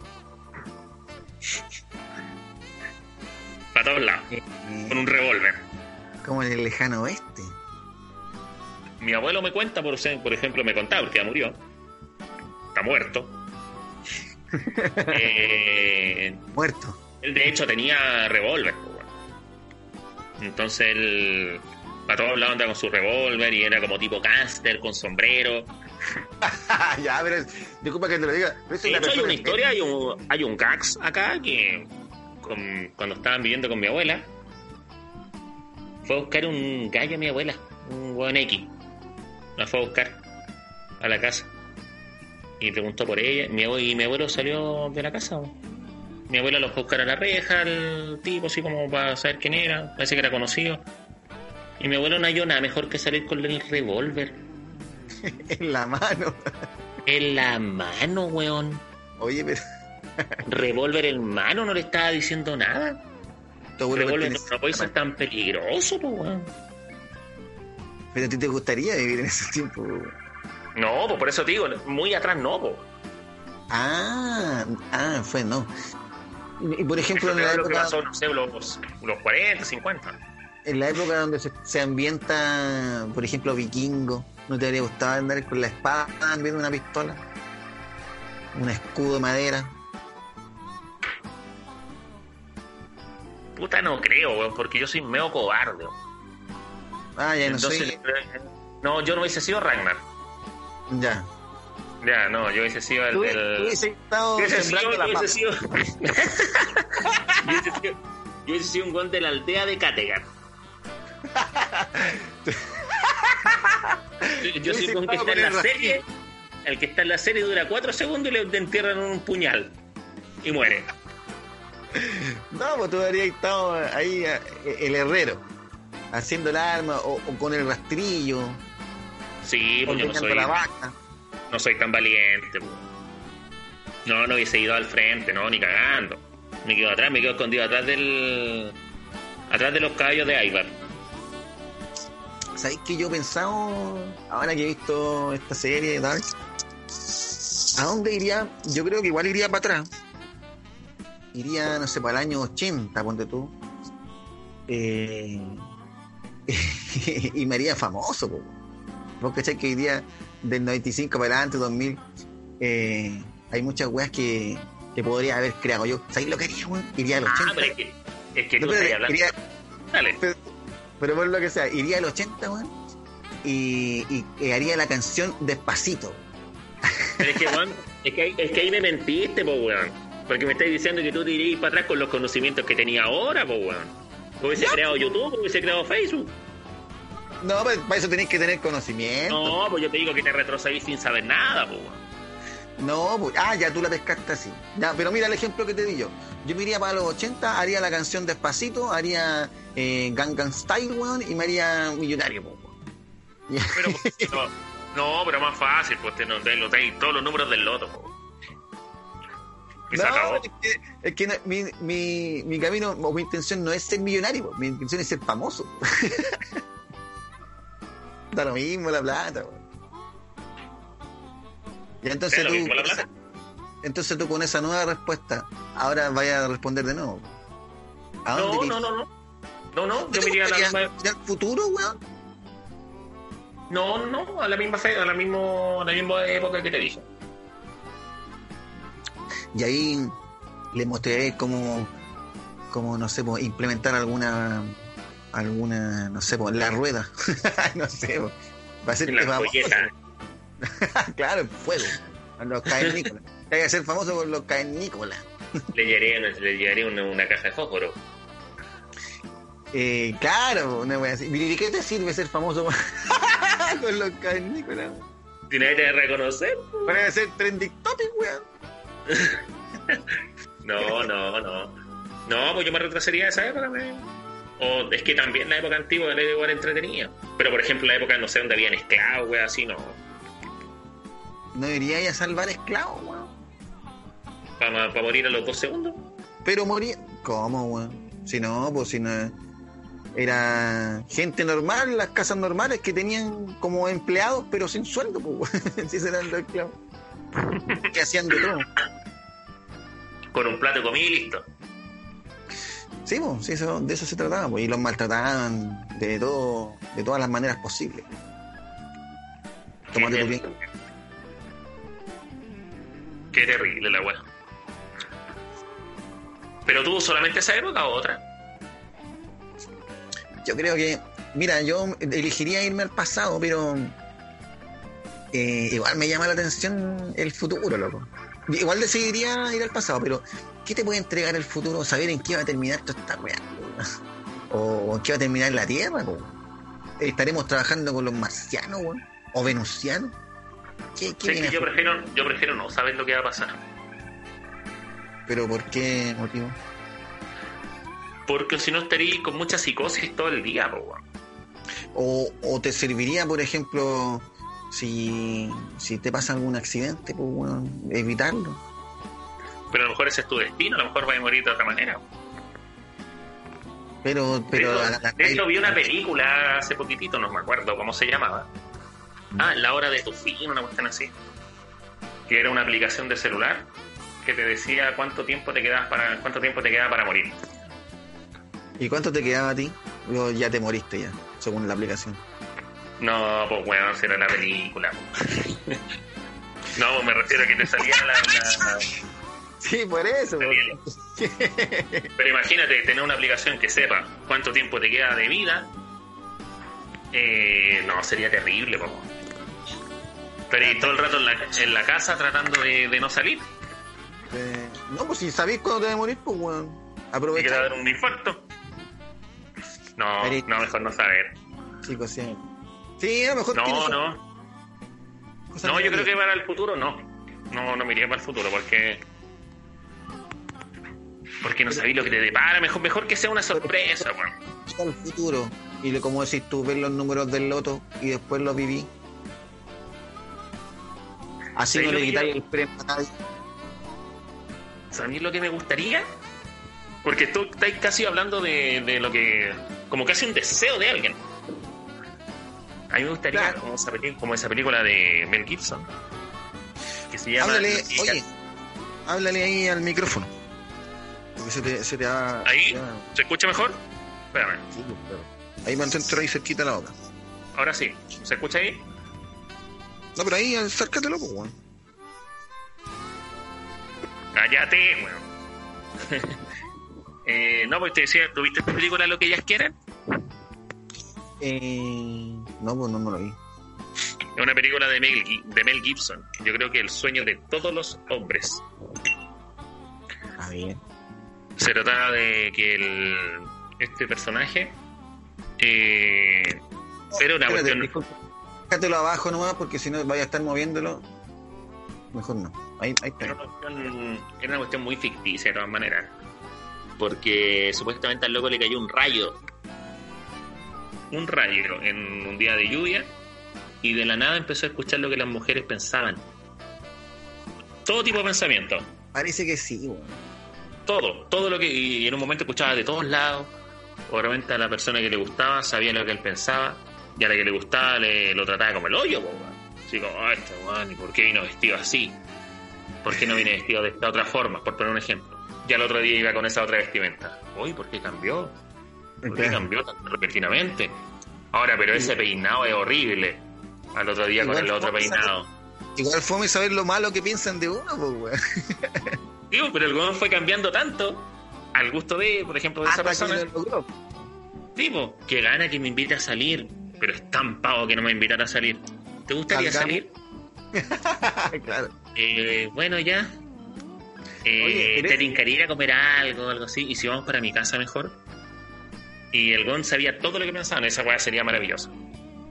Speaker 2: *laughs* Para todos lados, con un revólver.
Speaker 1: Como en el lejano oeste.
Speaker 2: Mi abuelo me cuenta, por, por ejemplo, me contaba, porque ya murió. Está muerto. *laughs* Eh,
Speaker 1: Muerto.
Speaker 2: él de hecho tenía revólver, pues. Entonces él a todos lados andaba con su revólver y era como tipo gángster con sombrero. *laughs*
Speaker 1: ya, pero es- disculpa que te lo diga. pero es
Speaker 2: De
Speaker 1: una
Speaker 2: hecho, hay una historia, hay un, hay un gags acá que con- cuando estaban viviendo con mi abuela, fue a buscar un gallo a mi abuela, un hueón X. La fue a buscar a la casa. Y preguntó por ella. Mi abuelo, y mi abuelo salió de la casa. Mi abuela lo fue a buscar a la reja, al tipo, así como para saber quién era. Parece que era conocido. Y mi abuelo no halló nada mejor que salir con el revólver *laughs*
Speaker 1: en la mano.
Speaker 2: en la mano, weón.
Speaker 1: Oye, pero *laughs*
Speaker 2: Revólver en mano no le estaba diciendo nada. Revólver no, puede ser tan peligroso, pues, weón.
Speaker 1: Pero a ti te gustaría vivir en ese tiempo.
Speaker 2: No, pues por eso te digo, muy atrás no, pues.
Speaker 1: Ah, ah, fue no. Y, por ejemplo, en la,
Speaker 2: lo que
Speaker 1: época,
Speaker 2: pasó, no sé, los, los 40, 50.
Speaker 1: En la época donde se, se ambienta, por ejemplo, vikingo, ¿no te habría gustado andar con la espada viendo una pistola? Un escudo de madera.
Speaker 2: Puta, no creo, weón, porque yo soy medio cobarde. weón.
Speaker 1: Ah, ya no soy.
Speaker 2: eh, no, yo no hubiese sido Ragnar.
Speaker 1: Ya.
Speaker 2: Ya, no, yo hubiese sido el.
Speaker 1: Tú,
Speaker 2: el-
Speaker 1: tú hubiese estado
Speaker 2: Yo hubiese sido, yo hubiese sido, *laughs* yo hubiese sido, yo hubiese sido un gol de la aldea de Kattegat. Yo- Yo soy que está en la serie, el que está en la serie dura cuatro segundos y le entierran un puñal y muere.
Speaker 1: No, pues tú habrías estado ahí, eh, el herrero, haciendo el arma o, o con el rastrillo,
Speaker 2: Sí, porque no
Speaker 1: ordeñando
Speaker 2: soy,
Speaker 1: la vaca.
Speaker 2: no soy tan valiente. po. No, no hubiese ido al frente, no, ni cagando. Me quedo atrás, me quedo escondido atrás del. atrás de los caballos de Ivar.
Speaker 1: ¿Sabéis que yo he pensado, ahora que he visto esta serie y tal, ¿a dónde iría? Yo creo que igual iría para atrás. Iría, no sé, para el año 80, ponte tú. Eh, *laughs* y me haría famoso, po. Vos cachai que hoy día, del 95 para adelante, 2000, eh, hay muchas weas que, que podría haber creado yo. ¿Sabéis lo que haría, weón? Iría al 80.
Speaker 2: Ah, pero es que, es que tú
Speaker 1: No, pero
Speaker 2: estás hablando.
Speaker 1: iría-
Speaker 2: Dale.
Speaker 1: pero, pero por lo que sea, iría al 80, weón, y, y- y haría la canción Despacito.
Speaker 2: Pero es que, weón, es que, ahí- es que ahí me mentiste, po, weón. Porque me estás diciendo que tú te irías para atrás con los conocimientos que tenía ahora, po, weón. Hubiese creado YouTube, hubiese creado Facebook.
Speaker 1: No, pero para eso tenéis que tener conocimiento.
Speaker 2: No, pues yo te digo que te retrocedís sin saber nada, po, weón.
Speaker 1: No, pues, ah, ya tú la pescaste así. Ya, pero mira el ejemplo que te di yo. Yo me iría para los 80, haría la canción Despacito, haría eh, Gangnam Style, weón, y me haría millonario, weón.
Speaker 2: Pero, no, no, pero más fácil, pues te noté, tenéis todos los números del loto. Y se
Speaker 1: No,
Speaker 2: acabó.
Speaker 1: es que, es que no- mi, mi, mi camino o mi intención no es ser millonario, po. mi intención es ser famoso. *laughs* da lo mismo la plata. po. Y entonces tú,
Speaker 2: mismo
Speaker 1: entonces tú con esa nueva respuesta, ahora vayas a responder de nuevo. ¿A
Speaker 2: No,
Speaker 1: dónde
Speaker 2: no, no, no. No, no,
Speaker 1: ¿No
Speaker 2: yo me iría a la misma.
Speaker 1: al futuro, weón?
Speaker 2: No, no, a la misma a la, mismo, a la misma época que te dije.
Speaker 1: Y ahí le mostraré cómo, cómo no sé, implementar alguna, alguna, no sé, la rueda. *laughs* no sé, va a ser
Speaker 2: En la. *laughs*
Speaker 1: claro, el fuego. A los cavernícolas. *laughs* Hay que ser famoso con los cavernícolas.
Speaker 2: Le llevaré, le llevaré una, una caja de fósforo.
Speaker 1: Eh, claro, una wea así. ¿Y qué te sirve ser famoso *laughs* con los cavernícolas?
Speaker 2: Si nadie te va a reconocer.
Speaker 1: Para ser trending topic, weón.
Speaker 2: No, no, no. No, pues yo me retrasaría a esa época, me... O es que también la época antigua era igual entretenida. Pero por ejemplo, la época, no sé, donde habían esclavos, wey, así, no.
Speaker 1: No iría a salvar esclavos, weón.
Speaker 2: Para morir a los dos segundos.
Speaker 1: Pero morir. ¿Cómo, weón? Si no, pues si no. Era gente normal, las casas normales que tenían como empleados, pero sin sueldo, pues, weón. *laughs* Si eran los esclavos. Que hacían de todo.
Speaker 2: Con un plato de comida y listo.
Speaker 1: Sí, pues, sí, eso, de eso se trataba, pues. Y los maltrataban de todo, de todas las maneras posibles. Tómate tu.
Speaker 2: Qué terrible la weá. ¿Pero tú solamente esa época o otra?
Speaker 1: Yo creo que, mira, yo elegiría irme al pasado, pero eh, igual me llama la atención el futuro, loco. Igual decidiría ir al pasado, pero ¿qué te puede entregar el futuro? Saber en qué va a terminar toda esta weá, o, en qué va a terminar la Tierra, po. estaremos trabajando con los marcianos, weón, o venusianos. ¿Qué, qué
Speaker 2: Sí, yo prefiero, yo prefiero no saber lo que va a pasar.
Speaker 1: ¿Pero por qué motivo?
Speaker 2: Porque si no estaría con mucha psicosis todo el día, po.
Speaker 1: O, o te serviría, por ejemplo, si, si te pasa algún accidente, pues bueno, evitarlo.
Speaker 2: Pero a lo mejor ese es tu destino, a lo mejor vas a morir de otra manera.
Speaker 1: Pero, pero
Speaker 2: de,
Speaker 1: a
Speaker 2: hecho,
Speaker 1: la- la-
Speaker 2: de hecho, vi una película hace poquitito, no me acuerdo cómo se llamaba. Ah, La Hora de tu Fin, una cuestión así. Que era una aplicación de celular que te decía cuánto tiempo te quedabas para cuánto tiempo te quedaba para morir.
Speaker 1: ¿Y cuánto te quedaba a ti? O ya te moriste ya, según la aplicación.
Speaker 2: No, pues bueno, será la película. *laughs* no, pues me refiero a que te salía la, la-
Speaker 1: Sí, por eso. *laughs*
Speaker 2: Pero imagínate tener una aplicación que sepa cuánto tiempo te queda de vida. Eh, no, sería terrible, po. Pero y todo el rato en la, en la casa tratando de, de no salir.
Speaker 1: Eh, no, pues si sabéis cuándo te vas a morir, pues bueno,
Speaker 2: que te va a
Speaker 1: aprovecha.
Speaker 2: dar un infarto. No, no, mejor no saber.
Speaker 1: Chicos, sí. Sí, a lo mejor
Speaker 2: No, no.
Speaker 1: cosas
Speaker 2: No, yo creo que para el futuro no. No, no me iría para el futuro porque. Porque no sabéis lo que te depara. Mejor, mejor que sea una sorpresa, weón.
Speaker 1: Está el futuro. Y como decís tú, ver los números del loto y después los viví. Así
Speaker 2: Sí,
Speaker 1: no
Speaker 2: lo
Speaker 1: le
Speaker 2: que
Speaker 1: quitáis
Speaker 2: yo-
Speaker 1: el premio a nadie.
Speaker 2: ¿Sabéis lo que me gustaría? Porque tú estáis casi hablando de, de lo que. como casi un deseo de alguien. A mí me gustaría,
Speaker 1: Claro.
Speaker 2: como, esa peli- como esa película de Mel Gibson, que se llama.
Speaker 1: Háblale, oye, háblale ahí al micrófono. Porque se te, se te va.
Speaker 2: ¿Ahí?
Speaker 1: ya-
Speaker 2: ¿Se escucha mejor? Espérame,
Speaker 1: sí, claro. Ahí mantente ahí cerquita la boca.
Speaker 2: ahora sí. ¿Se escucha ahí?
Speaker 1: No, pero ahí acércatelo, pues, weón.
Speaker 2: Cállate, weón. *laughs* eh, no, pues te decía, ¿tuviste esta película Lo que ellas quieren?
Speaker 1: Eh, no, pues no me lo vi.
Speaker 2: Es una película de Mel, de Mel Gibson. Yo creo que el sueño de todos los hombres.
Speaker 1: A ver.
Speaker 2: Se trataba de que el, este personaje eh, era una
Speaker 1: Espérate,
Speaker 2: cuestión.
Speaker 1: disculpa. Déjatelo abajo nomás porque si no vaya a estar moviéndolo. Mejor no. Ahí, ahí
Speaker 2: Era una, cuestión, era una cuestión muy ficticia de todas maneras. Porque supuestamente al loco le cayó un rayo. Un rayo en un día de lluvia. Y de la nada empezó a escuchar lo que las mujeres pensaban. Todo tipo de pensamiento.
Speaker 1: Parece que sí, weón.
Speaker 2: Todo. Todo lo que. Y en un momento escuchaba de todos lados. Obviamente a la persona que le gustaba sabía lo que él pensaba. Y a la que le gustaba le, lo trataba como el hoyo, po. Así como, "Ah, este weón, ¿y por qué vino vestido así? ¿Por qué no viene vestido de esta otra forma? Por poner un ejemplo. Y al otro día iba con esa otra vestimenta. Uy, ¿por qué cambió? ¿Por qué cambió tan repentinamente? Ahora, pero ese peinado es horrible. Al otro día con el otro
Speaker 1: fome saber-
Speaker 2: peinado.
Speaker 1: Igual fome saber lo malo que piensan de uno, pues. *laughs*
Speaker 2: Digo, pero el weón fue cambiando tanto al gusto de, por ejemplo, de esa
Speaker 1: Hasta
Speaker 2: persona. Tipo, que gana que me invite a salir, pero es tan pavo que no me invitara a salir. ¿Te gustaría
Speaker 1: Salgamos.
Speaker 2: salir? *laughs*
Speaker 1: claro.
Speaker 2: Eh, bueno, ya. Eh,
Speaker 1: Oye,
Speaker 2: te tincaría ir a comer algo, algo así. Y si vamos para mi casa mejor. Y el Gon sabía todo lo que pensaban. Esa weá sería maravillosa.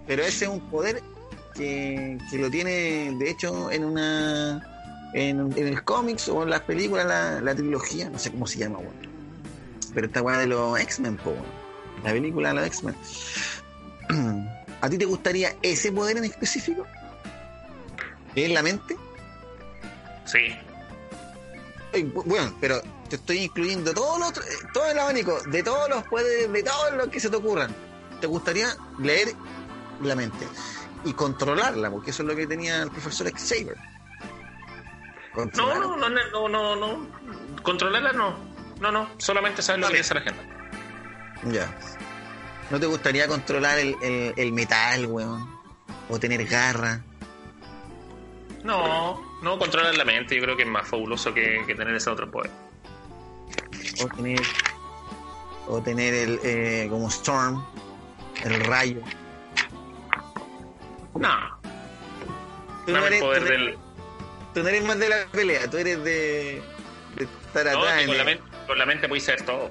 Speaker 1: Pero ese es un poder que, que lo tiene, de hecho, en una. En, en el cómics o en las películas, la, la trilogía, no sé cómo se llama, weón. Pero esta weá de los X-Men, po, weón. La película de los X-Men. *clears throat* ¿A ti te gustaría ese poder en específico? ¿En la mente?
Speaker 2: Sí.
Speaker 1: Bu- Bueno, pero te estoy incluyendo todo, lo eh, todo el abanico, de todos los poderes, de todos los que se te ocurran. ¿Te gustaría leer la mente y controlarla? Porque eso es lo que tenía el profesor Xavier.
Speaker 2: No, no, no, no, no, no. Controlarla no. No, no. Solamente saber lo que dice la gente.
Speaker 1: Ya. ¿No te gustaría controlar el, el- el metal, weón? O tener garra.
Speaker 2: No, no controlar la mente. Yo creo que es más fabuloso que, que tener ese otro poder.
Speaker 1: o tener, o tener el, eh, como Storm, el rayo.
Speaker 2: No.
Speaker 1: Tú no, eres,
Speaker 2: poder
Speaker 1: tú, no eres-
Speaker 2: del.
Speaker 1: tú no eres más de la pelea, tú eres de, de estar
Speaker 2: No,
Speaker 1: atrás
Speaker 2: con, la mente, con la mente puedes ser todo.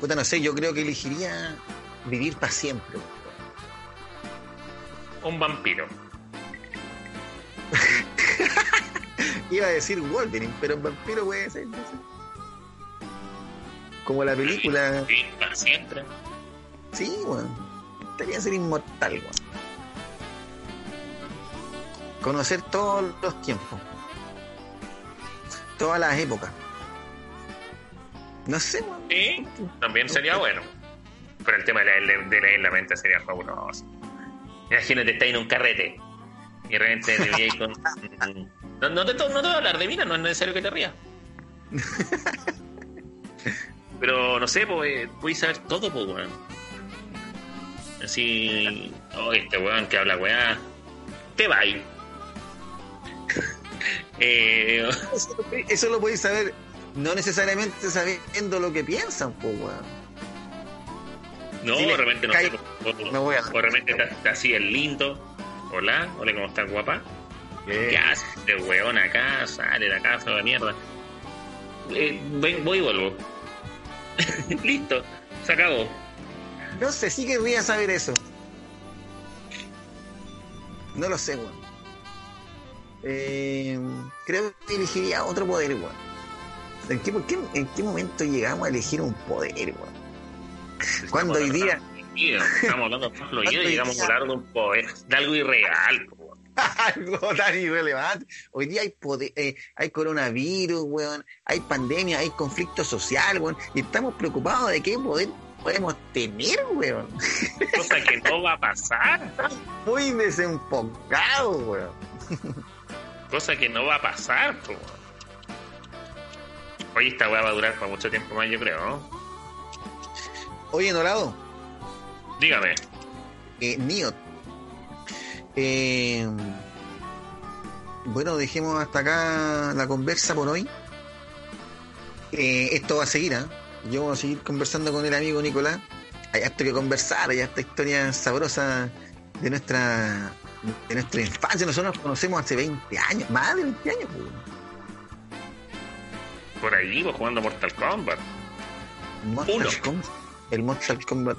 Speaker 1: Puta, no sé, yo creo que elegiría vivir para siempre.
Speaker 2: Un vampiro. *laughs*
Speaker 1: Iba a decir Wolverine, pero el vampiro puede ser. no sé. Como la película.
Speaker 2: Sí, para siempre.
Speaker 1: Sí, weón. Estaría ser inmortal, weón. Conocer todos los tiempos. Todas las épocas. No sé, weón.
Speaker 2: Sí, también sería bueno. Pero el tema de, la, de leer la mente sería fabuloso. Imagínate, estás en un carrete y de repente te veías con. *laughs* No, no, te, no te voy a hablar de mina, no es necesario que te rías. *laughs* Pero no sé, pues, puedes saber todo, pues, weón. Así. Oh, este weón que habla weá. Te va ahí. *laughs* eh,
Speaker 1: Eso, lo- eso lo podéis saber, no necesariamente sabiendo lo que piensan, pues, weón.
Speaker 2: No, de repente no
Speaker 1: cai-
Speaker 2: sé, o,
Speaker 1: me voy a-
Speaker 2: o de repente te, te así el lindo. Hola, hola, ¿cómo estás, guapa? ¿Qué haces de weón acá? Sale de la casa de mierda. Eh, voy, voy y vuelvo. *laughs* Listo, se acabó.
Speaker 1: No sé, sí querría saber eso. No lo sé, weón. Eh, creo que elegiría otro poder, weón. ¿En qué, por qué- ¿En qué momento llegamos a elegir un poder, weón? Cuando hoy día,
Speaker 2: Estamos hablando de fluido
Speaker 1: Cuando
Speaker 2: y
Speaker 1: hoy
Speaker 2: llegamos a
Speaker 1: día-
Speaker 2: hablar de un poder, de algo irreal. weón. *laughs*
Speaker 1: algo tan irrelevante. Hoy día hay poder, eh, hay coronavirus, weón, hay pandemia, hay conflicto social, weón, y estamos preocupados de qué poder podemos tener, weón. *laughs*
Speaker 2: Cosa que no va a pasar.
Speaker 1: Muy desenfocado, weón.
Speaker 2: Cosa que no va a pasar. weón. Oye, esta weá va a durar para mucho tiempo más, yo creo, ¿no?
Speaker 1: Oye, Norado,
Speaker 2: Dígame.
Speaker 1: eh, Niot. Eh, bueno, dejemos hasta acá la conversa por hoy. Eh, esto va a seguir, ¿ah? Yo voy a seguir conversando con el amigo Nicolás. Hay harto que conversar, hay esta historia sabrosa de nuestra de nuestra infancia. Nosotros nos conocemos hace 20 años, más de 20 años. pues.
Speaker 2: Por ahí, pues, jugando Mortal Kombat.
Speaker 1: Mortal
Speaker 2: Uno.
Speaker 1: Kombat. El Mortal Kombat.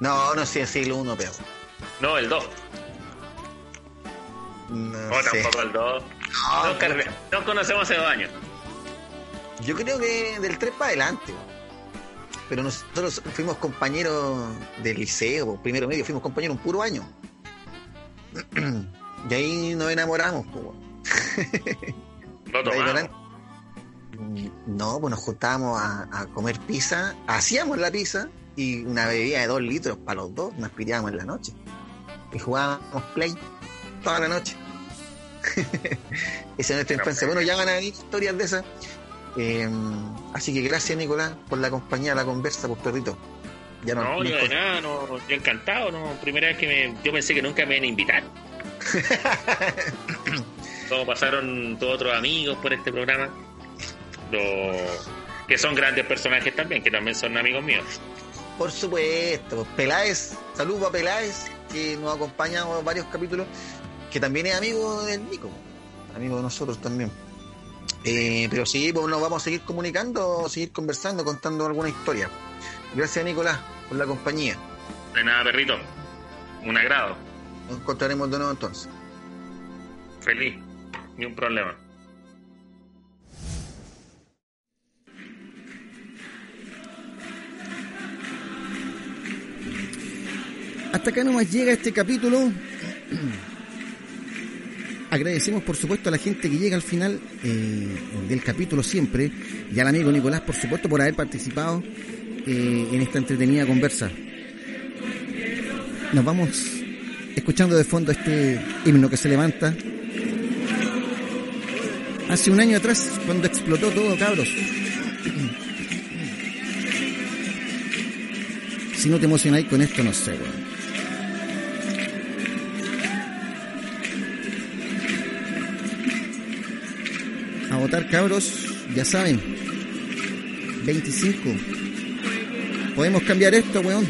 Speaker 1: No, no sé, siglo 1, pero.
Speaker 2: No, el 2.
Speaker 1: No
Speaker 2: O
Speaker 1: sé.
Speaker 2: tampoco el 2.
Speaker 1: No,
Speaker 2: carre- nos conocemos hace dos años.
Speaker 1: Yo creo que del 3 para adelante. Pero nosotros fuimos compañeros del liceo, primero medio, fuimos compañeros un puro año. *clears throat* y ahí nos enamoramos. *laughs* Ahí
Speaker 2: tomamos.
Speaker 1: No, pues nos juntábamos a, a comer pizza, hacíamos la pizza y una bebida de dos litros para los dos, nos pirábamos en la noche. Y jugábamos play toda la noche. *laughs* Esa es nuestra infancia. Bueno, ya van a venir historias de esas. Eh, así que gracias, Nicolás, por la compañía, la conversa, por perrito. Ya no,
Speaker 2: No, de nada, no, yo encantado, no. Primera vez que me. Yo pensé que nunca me iban a invitar. *laughs* Como pasaron todos otros amigos por este programa. Los que son grandes personajes también, que también son amigos míos.
Speaker 1: Por supuesto, pues, Peláez, saludo a Peláez, que nos ha acompañado en varios capítulos, que también es amigo del Nico, amigo de nosotros también. Eh, pero sí, pues nos vamos a seguir comunicando, seguir conversando, contando alguna historia. Gracias, Nicolás, por la compañía.
Speaker 2: De nada, perrito. Un agrado.
Speaker 1: Nos encontraremos de nuevo entonces.
Speaker 2: Feliz. Ni un problema.
Speaker 4: Hasta acá nomás llega este capítulo. Agradecemos por supuesto a la gente que llega al final eh, del capítulo siempre y al amigo Nicolás por supuesto por haber participado eh, en esta entretenida conversa. Nos vamos escuchando de fondo este himno que se levanta. Hace un año atrás cuando explotó todo, cabros. Si no te emocionáis con esto, no sé, weón.
Speaker 1: Votar, cabros. Ya saben. 25. Podemos cambiar esto, weón.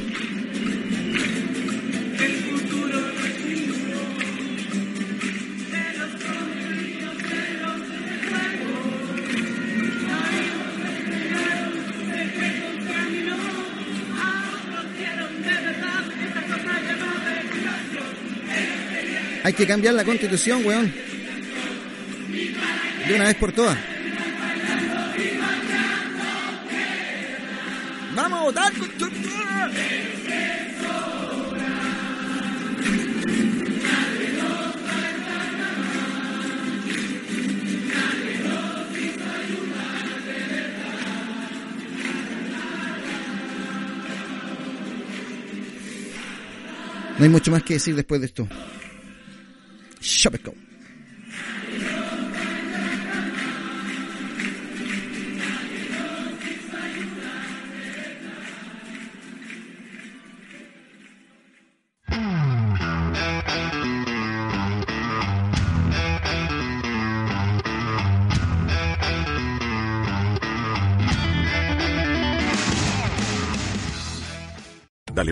Speaker 1: Hay que cambiar la constitución, weón. De una vez por todas. Vamos a votar. No hay mucho más que decir después de esto. Shopico.